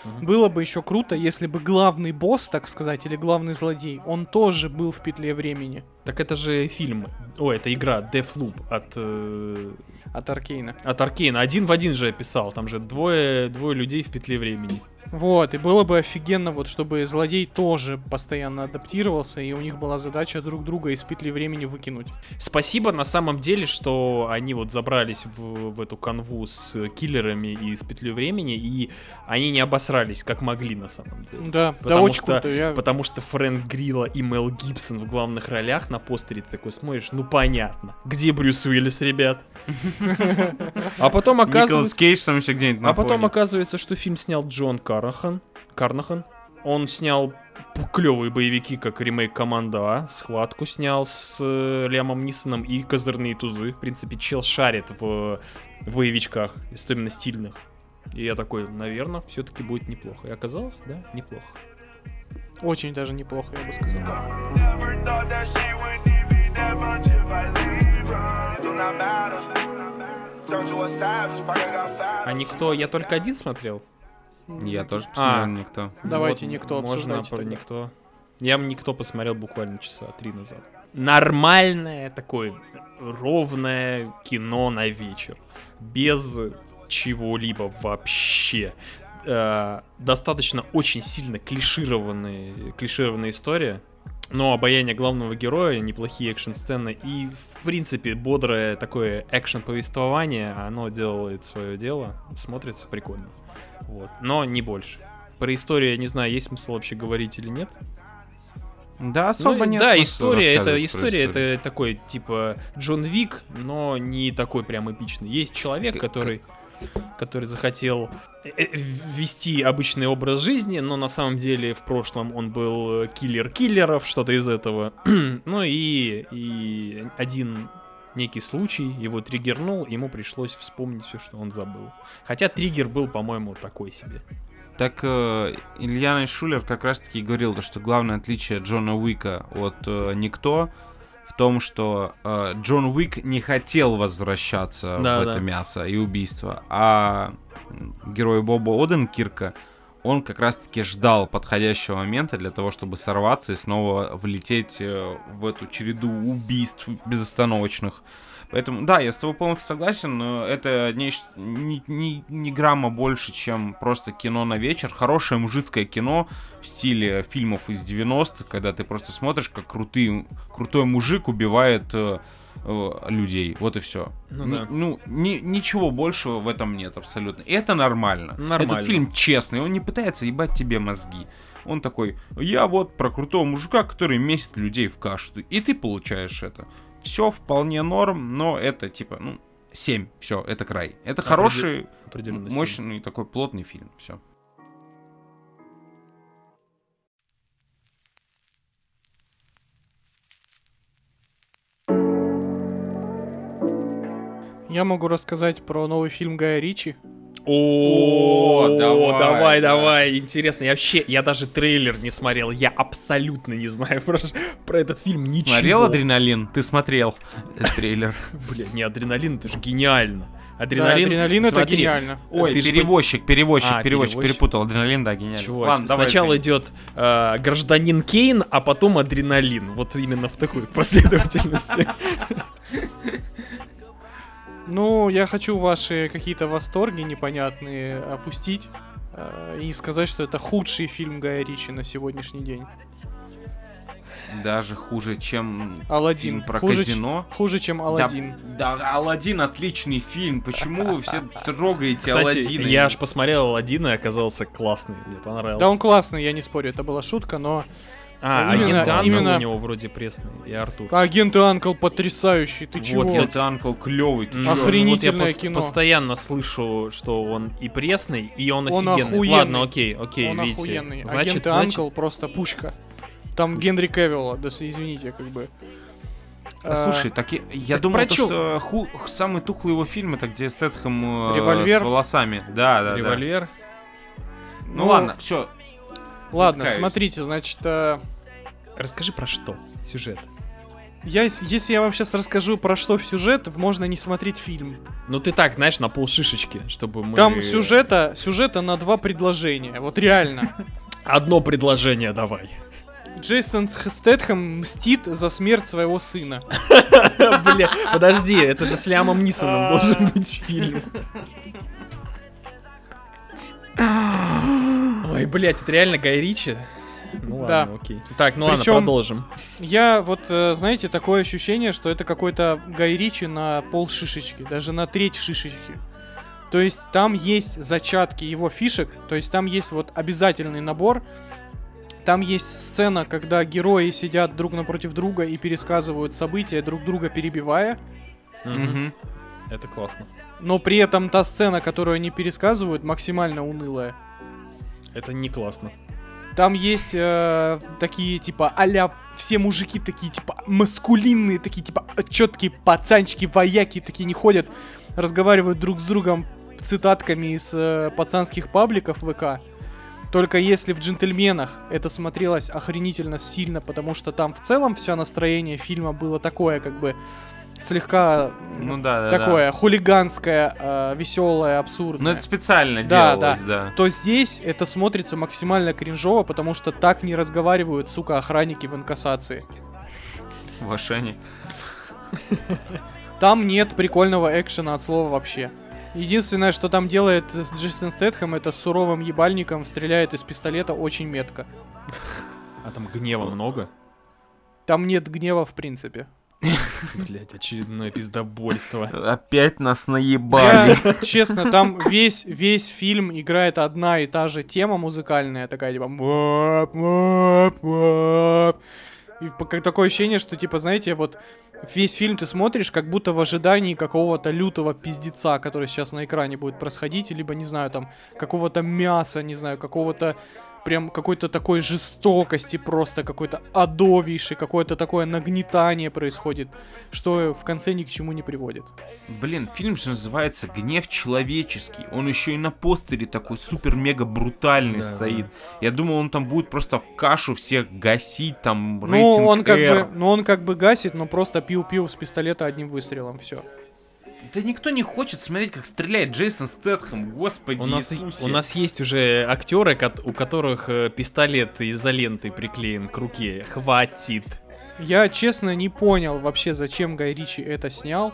Мгм. Было бы еще круто, если бы главный босс, так сказать, или главный злодей, он тоже был в петле времени Так это же фильм. О, это игра Deathloop от э, от Аркейна. От Аркейна. Один в один же описал. Там же двое, двое людей в петле времени. Вот, и было бы офигенно, вот, чтобы злодей тоже постоянно адаптировался, и у них была задача друг друга из петли времени выкинуть. Спасибо на самом деле, что они вот забрались в, в эту канву с киллерами и с петлей времени, и они не обосрались, как могли на самом деле. Да, да, Потому очень что- круто. Я... Потому что Фрэнк Грилла и Мел Гибсон в главных ролях на постере ты такой смотришь, ну понятно. Где Брюс Уиллис, ребят? А потом оказывается... Кейдж там еще где-нибудь на А потом оказывается, что фильм снял Джон Карнахан. Карнахан. Он снял клевые боевики, как ремейк Команда А. Схватку снял с э, Лямом Нисоном и Козырные тузы. В принципе, чел шарит в, в боевичках, особенно стильных. И я такой, наверное, все-таки будет неплохо. И оказалось, да, неплохо. Очень даже неплохо, я бы сказал. А никто, я только один смотрел? Я тоже А. посмотрел никто. Давайте Вот никто Можно про тогда. никто. Я никто посмотрел буквально часа три назад. Нормальное такое ровное кино на вечер. Без чего-либо вообще. Э, достаточно очень сильно клишированная, клишированная история. Но обаяние главного героя, неплохие экшн-сцены и, в принципе, бодрое такое экшн-повествование, оно делает свое дело, смотрится прикольно. Вот. Но не больше. Про историю, я не знаю, есть смысл вообще говорить или нет. Да, особо Ну, нет Да, история это история это такой типа Джон Вик, но не такой прям эпичный. Есть человек, который который захотел э, э, ввести обычный образ жизни, но на самом деле в прошлом он был э, киллер киллеров, что-то из этого. ну и, и один некий случай его триггернул, ему пришлось вспомнить все, что он забыл. Хотя триггер был, по-моему, такой себе. Так э, Илья Шулер как раз-таки говорил, то, что главное отличие Джона Уика от э, Никто в том, что э, Джон Уик не хотел возвращаться Да, в да. это мясо и убийство, а герой Боба Оденкирка, он как раз-таки ждал подходящего момента для того, чтобы сорваться и снова влететь э, в эту череду убийств безостановочных. Поэтому, да, я с тобой полностью согласен, но это нечто, ни, ни- ни грамма больше, чем просто кино на вечер. Хорошее мужицкое кино в стиле фильмов из 90-х, когда ты просто смотришь, как крутый, крутой мужик убивает э, э, людей. Вот и все. Ну да. ну ни- ничего большего в этом нет абсолютно. И это нормально. Нормально. Этот фильм честный, он не пытается ебать тебе мозги. Он такой, я вот про крутого мужика, который месит людей в кашу. И ты получаешь это. Все вполне норм, но это типа, ну, 7. Все, это край. Это Определ- хороший, Определенно. мощный, такой плотный фильм. Все. Я могу рассказать про новый фильм Гая Ричи. О, давай, давай, давай, да. давай. Интересно, я вообще, я даже трейлер не смотрел, я абсолютно не знаю про, про этот фильм ничего. Смотрел адреналин? Ты смотрел трейлер. Бля, не адреналин, это же гениально. Да, Адреналин, адреналин это гениально. Ой, Ты перевозчик, перевозчик, А, перевозчик, перевозчик. перепутал. Адреналин, да, гениально. Чувак, Ладно, давай, сначала Жень. идет э, гражданин Кейн, а потом адреналин. Вот именно в такой последовательности. Ну, я хочу ваши какие-то восторги непонятные опустить э, и сказать, что это худший фильм Гая Ричи на сегодняшний день. Даже хуже, чем Алладин. фильм про хуже, казино. хуже, чем Алладин. Да, да, Алладин отличный фильм. Почему вы все трогаете Кстати, Алладина? я аж посмотрел Алладина и оказался классный, мне понравился. Да он классный, я не спорю, это была шутка, но А, именно- агент Анна именно- у него вроде пресный, и Артур. агент Анкл потрясающий, ты чего? Вот, Кстати, Анкл клевый. ты М, чё? вот я Охренительное кино. постоянно слышу, что он и пресный, и он, Он офигенный. охуенный. Ладно, окей, окей, Он видите. охуенный. Значит, агент значит- Анкл просто пушка. Там Генри Кевилла, да извините, как бы. А, Слушай, так я, я так думал, то, что ху- самый тухлый его фильм это где Стэтхэм э, Револьвер? с волосами. Да, да, да. Револьвер. Ну, ладно, все. Ладно, смотрите, значит, э, Расскажи про что? Сюжет. я, если я вам сейчас расскажу про что в сюжет, можно не смотреть фильм. Ну ты так, знаешь, на пол шишечки, чтобы мы... Там сюжета, сюжета на два предложения, вот реально. Одно предложение давай. Джейсон Стэтхэм мстит за смерть своего сына. Бля, подожди, это же с Лямом Нисоном должен быть фильм. Ой, блядь, это реально Гай Ричи? Ну ладно, Да. окей. Так, ну ладно, Причём- продолжим. Я вот, э, знаете, такое ощущение, что это какой-то Гай Ричи на пол шишечки, даже на треть шишечки. То есть там есть зачатки его фишек, то есть там есть вот обязательный набор. Там есть сцена, когда герои сидят друг напротив друга и пересказывают события, друг друга перебивая. Мгм. Это классно. Но при этом та сцена, которую они пересказывают, максимально унылая. Это не классно. Там есть э, такие, типа, а все мужики такие, типа, маскулинные, такие, типа, четкие пацанчики, вояки, такие не ходят, разговаривают друг с другом цитатками из э, пацанских пабликов ВК. Только если в «Джентльменах» это смотрелось охренительно сильно, потому что там в целом все настроение фильма было такое, как бы, слегка Ну да, да. да. такое хулиганское, веселое, абсурдное. Ну это специально Да, делалось, да. то здесь это смотрится максимально кринжово, потому что так не разговаривают, сука, охранники в инкассации. В Ашане. Там нет прикольного экшена от слова вообще. Единственное, что там делает Джейсон Стэтхэм, это с суровым ебальником стреляет из пистолета очень метко. А там гнева много. Там нет гнева в принципе. Блять, очередное пиздобольство. Опять нас наебали. Честно, там весь, весь фильм играет одна и та же тема музыкальная, такая типа... И такое ощущение, что, типа, знаете, вот весь фильм ты смотришь, как будто в ожидании какого-то лютого пиздеца, который сейчас на экране будет происходить, либо, не знаю, там, какого-то мяса, не знаю, какого-то прям какой-то такой жестокости, просто какой-то адовейший, какое-то такое нагнетание происходит, что в конце ни к чему не приводит. Блин, фильм же называется «Гнев человеческий». Он еще и на постере такой супер-мега брутальный Да, стоит. Я думал, он там будет просто в кашу всех гасить, там, Ну, рейтинг он как R. бы, ну он как бы гасит, но просто пил-пил с пистолета одним выстрелом, все. Да никто не хочет смотреть, как стреляет Джейсон Стэтхэм, господи У нас, Иисусе. у нас есть уже актеры, у которых э, пистолет изолентой приклеен к руке. Хватит. Я честно не понял вообще, зачем Гай Ричи это снял.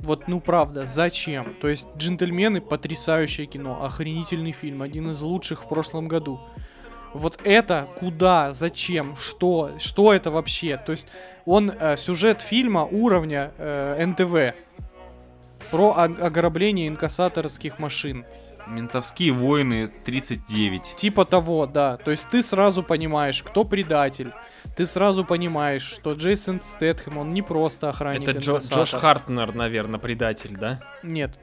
Вот, ну правда, зачем? То есть, «Джентльмены» — потрясающее кино, охренительный фильм, один из лучших в прошлом году. Вот это куда, зачем, что, что это вообще? То есть, он э, сюжет фильма уровня э, НТВ про ограбление инкассаторских машин. Ментовские войны 39. Типа того, да. То есть ты сразу понимаешь, кто предатель. Ты сразу понимаешь, что Джейсон Стэтхэм, он не просто охранник Это Джо-. Джош Хартнер, наверное, предатель, да? Нет.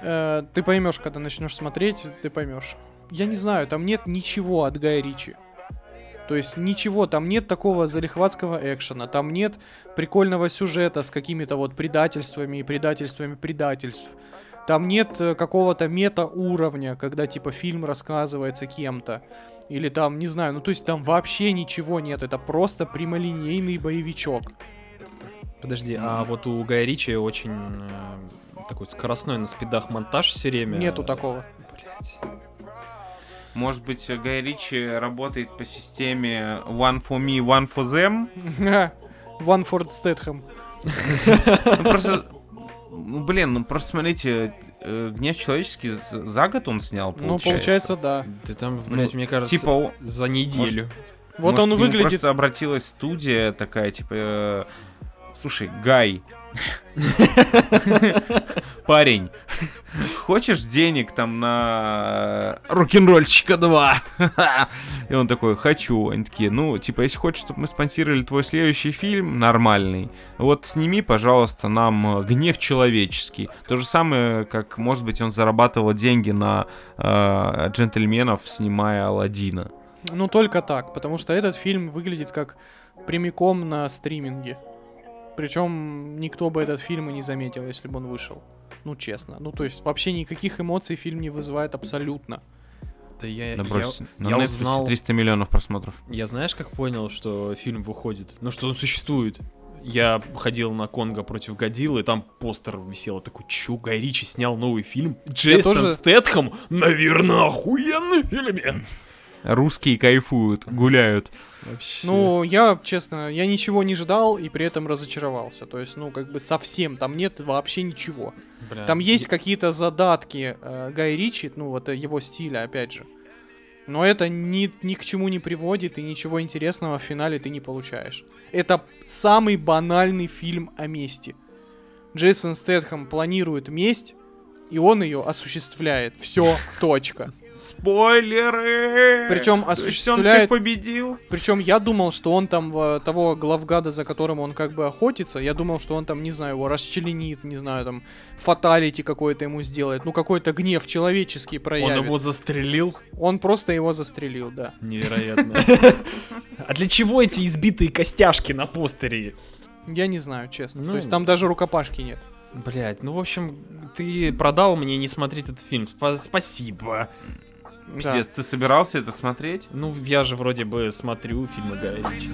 Э, ты поймешь, когда начнешь смотреть, ты поймешь. Я не знаю, там нет ничего от Гая Ричи. То есть ничего, там нет такого залихватского экшена, там нет прикольного сюжета с какими-то вот предательствами и предательствами предательств. Там нет э, какого-то мета-уровня, когда типа фильм рассказывается кем-то. Или там, не знаю, ну то есть там вообще ничего нет, это просто прямолинейный боевичок. Подожди, а вот у Гая Ричи очень э, такой скоростной на спидах монтаж все время. Нету такого. Блять. Может быть, Гай Ричи работает по системе One for me, one for them? Ванфорд Стэтхэм. Ну, просто... Ну, блин, ну просто смотрите, э, «Гнев человеческий» за год он снял, Ну, получается. получается, да. Да там, Ну, блять, мне кажется, Типа, за неделю. Вот Может, он выглядит... просто обратилась студия такая, типа... э, Слушай, Гай, парень, хочешь денег там на рок-н-ролльщика 2? И он такой, хочу. Они такие, ну, типа, если хочешь, чтобы мы спонсировали твой следующий фильм, нормальный, вот сними, пожалуйста, нам э, «Гнев человеческий». То же самое, как, может быть, он зарабатывал деньги на э, джентльменов, снимая Алладина. Ну, только так, потому что этот фильм выглядит как прямиком на стриминге. Причем никто бы этот фильм и не заметил, если бы он вышел. Ну, честно. Ну, то есть, вообще никаких эмоций фильм не вызывает абсолютно. Да я, Да я- брось, на я Netflix узнал- 300 миллионов просмотров. Я знаешь, как понял, что фильм выходит? Ну, что он существует. Я ходил на Конго против Годзиллы, и там постер висел. Я такой, чё, Гай Ричи снял новый фильм? Джейсон тоже- Стэтхэм? Наверное, охуенный фильмец. Русские кайфуют, гуляют. Вообще. Ну, я, честно, я ничего не ждал и при этом разочаровался. То есть, ну, как бы совсем, там нет вообще ничего. Бля, Там есть какие-то задатки э, Гай Ричи, ну, вот э, его стиля, опять же. Но это ни, ни к чему не приводит, и ничего интересного в финале ты не получаешь. Это самый банальный фильм о мести. Джейсон Стэтхэм планирует месть, и он ее осуществляет. Все, точка. Спойлеры! Причем есть он осуществляет- всех победил? Причем я думал, что он там э, того главгада, за которым он как бы охотится, я думал, что он там, не знаю, его расчленит, не знаю, там, фаталити какой-то ему сделает, ну какой-то гнев человеческий Он проявит. его застрелил? Он просто его застрелил, да. Невероятно. А для чего эти избитые костяшки на постере? Я не знаю, честно. Ну. То есть там даже рукопашки нет. Блять, ну в общем, ты продал мне не смотреть этот фильм. Спа- спасибо. Да. Пиздец, ты собирался это смотреть? Ну, я же вроде бы смотрю фильмы Гая Ричи.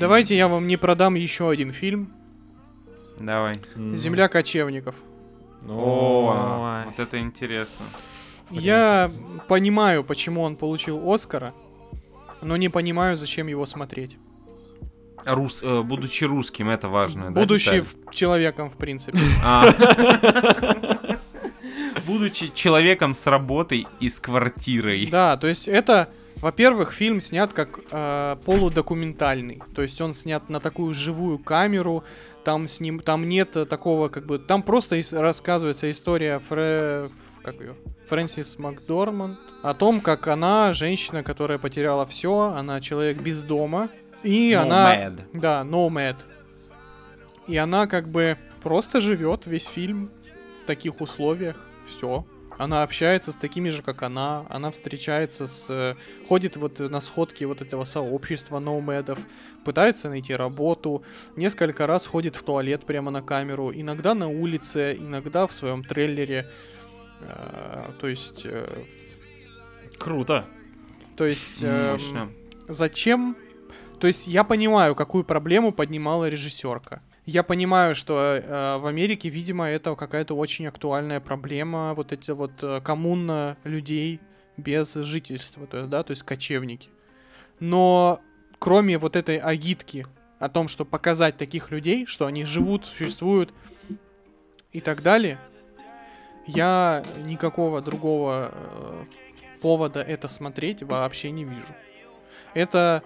Давайте я вам не продам еще один фильм. Давай. Земля кочевников. О, вот это интересно. Я понимаю, почему он получил Оскара, но не понимаю, зачем его смотреть. Рус, э, будучи русским, это важно. да, Будучи деталь? в- человеком, в принципе. А. Будучи человеком с работой и с квартирой. Да, то есть это, во-первых, фильм снят как э, полудокументальный. То есть он снят на такую живую камеру. Там с ним, там нет такого, как бы, там просто ис- рассказывается история Фре, как ее, Фрэнсис Макдорманд о том, как она женщина, которая потеряла все, она человек без дома, и она, Nomad. да, nomad, и она как бы просто живет весь фильм в таких условиях, все. Она общается с такими же, как она. Она встречается с... э, Ходит вот на сходки вот этого сообщества ноумедов. Пытается найти работу. Несколько раз ходит в туалет прямо на камеру. Иногда на улице, иногда в своем трейлере. Э, То есть... э, Круто. То есть... эм, Мощно. Зачем? То есть я понимаю, какую проблему поднимала режиссерка. Я понимаю, что э, в Америке, видимо, это какая-то очень актуальная проблема, вот эти вот э, коммуна людей без жительства, то есть, да, то есть кочевники. Но кроме вот этой агитки о том, что показать таких людей, что они живут, существуют и так далее, я никакого другого э, повода это смотреть вообще не вижу. Это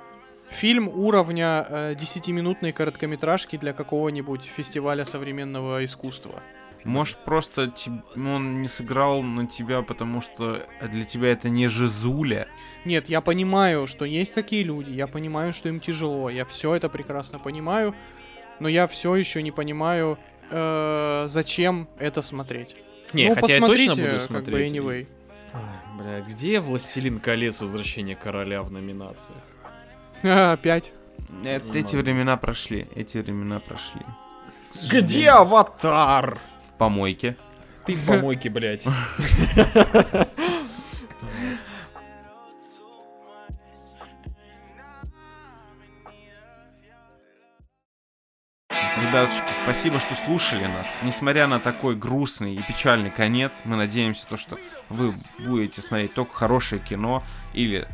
фильм уровня э, 10-минутной короткометражки для какого-нибудь фестиваля современного искусства. Может, просто ну, он не сыграл на тебя, потому что для тебя это не Жизуля. Нет, я понимаю, что есть такие люди, я понимаю, что им тяжело, я все это прекрасно понимаю, но я все еще не понимаю, э, зачем это смотреть. Не, ну, хотя я точно буду как бы, смотреть. anyway. Ой, Блядь, где «Властелин колец. Возвращение короля» в номинациях? Опять. Э, Не эти могу. времена прошли, эти времена прошли. Где. «Аватар»? В помойке. Ты в помойке, блядь. Ребятушки, спасибо, что слушали нас. Несмотря на такой грустный и печальный конец, мы надеемся, то, что вы будете смотреть только хорошее кино или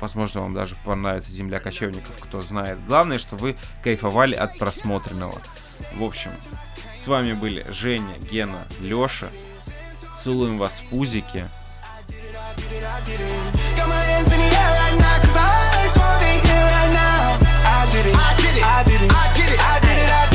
возможно, вам даже понравится «Земля кочевников», кто знает. Главное, что вы кайфовали от просмотренного. В общем, с вами были Женя, Гена, Лёша. Целуем вас в пузике. I did it. I did it. I did it. I did it. I did it. I did it.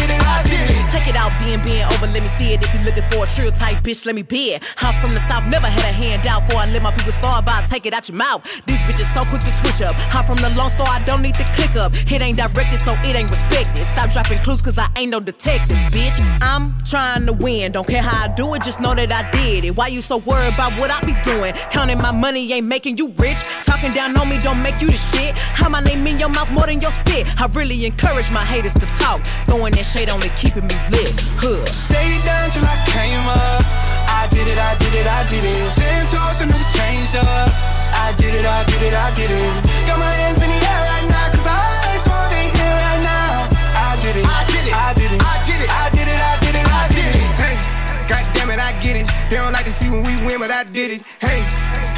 I it. Out, being being over, let me see it. If you're looking for a trill type bitch, let me be it. I'm from the south, never had a handout. Before I let my people starve, I'll take it out your mouth. These bitches so quick to switch up. I'm from the Lone Star, I don't need to click up. It ain't directed, so it ain't respected. Stop dropping clues, cause I ain't no detective, bitch. I'm trying to win, don't care how I do it, just know that I did it. Why you so worried about what I be doing? Counting my money ain't making you rich. Talking down on me don't make you the shit. How my name in your mouth more than your spit. I really encourage my haters to talk. Throwing that shade only keeping me lit. Huh. Stayed down till I came up. I did it, I did it, I did it. Ten toes and never changed up. I did it, I did it, I did it. Got my hands in the air right now, cause I just wanna be here right now. I did it, I did it, I did it, I did it, I did it, I did it, I did it. Hey, God damn it, I get it. They don't like to see when we win, but I did it. Hey,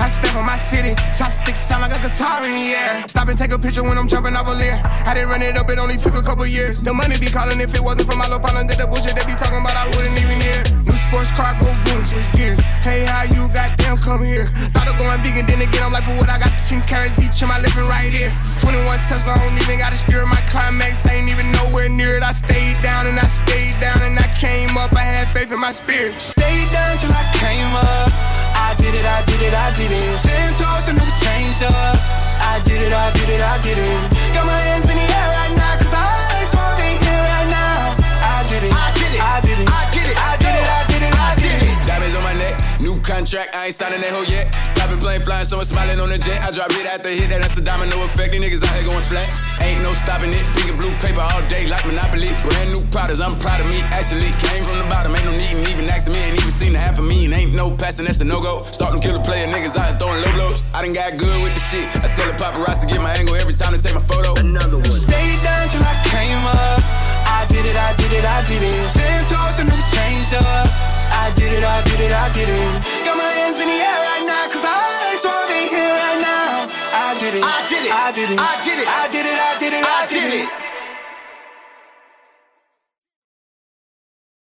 I step on my city. Chopsticks sound like a guitar in the air. Stop and take a picture when I'm jumping off a leer. I didn't run it up, it only took a couple years. The money be calling if it wasn't for my little partner. Did the bullshit they be talking about, I wouldn't even hear. New sports car, go boom, switch gears. Hey, how you goddamn come here? Thought of going vegan, then again, I'm like, for what I got 10 carrots each in my living right here. 21 Tesla, I don't even got to steer my climax. Ain't even nowhere near it. I stayed down and I stayed down and I came up. I had faith in my spirit. Stayed down till I came up. I did it, I did it, I did it. Ten toes and never changed up. I did it, I did it, I did it. Got my hands in the air right now, cause I wanna be here right now. I did it, I did it, I did it, contract, I ain't signing that hoe yet. Private plane flying, someone smiling on the jet. I drop hit after hit, that, that's the domino effect. These niggas out here going flat. Ain't no stopping it. Pink and blue paper all day like Monopoly. Brand new products, I'm proud of me. Actually came from the bottom, ain't no need in even asking me. Ain't even seen the half of me, and ain't no passing, that's a no go. Starting killer player niggas out here throwing low blows. I done got good with the shit. I tell the paparazzi to get my angle every time they take my photo. Another one. Stayed down till I came up. I did it, I did it, I did it. Ten toes and never changed up. I did it, I did it, I did it. Got my hands in the air right now, cause I just wanna be here right now. I did it, I did it, I did it, I did it, I did it, I did it, I did it.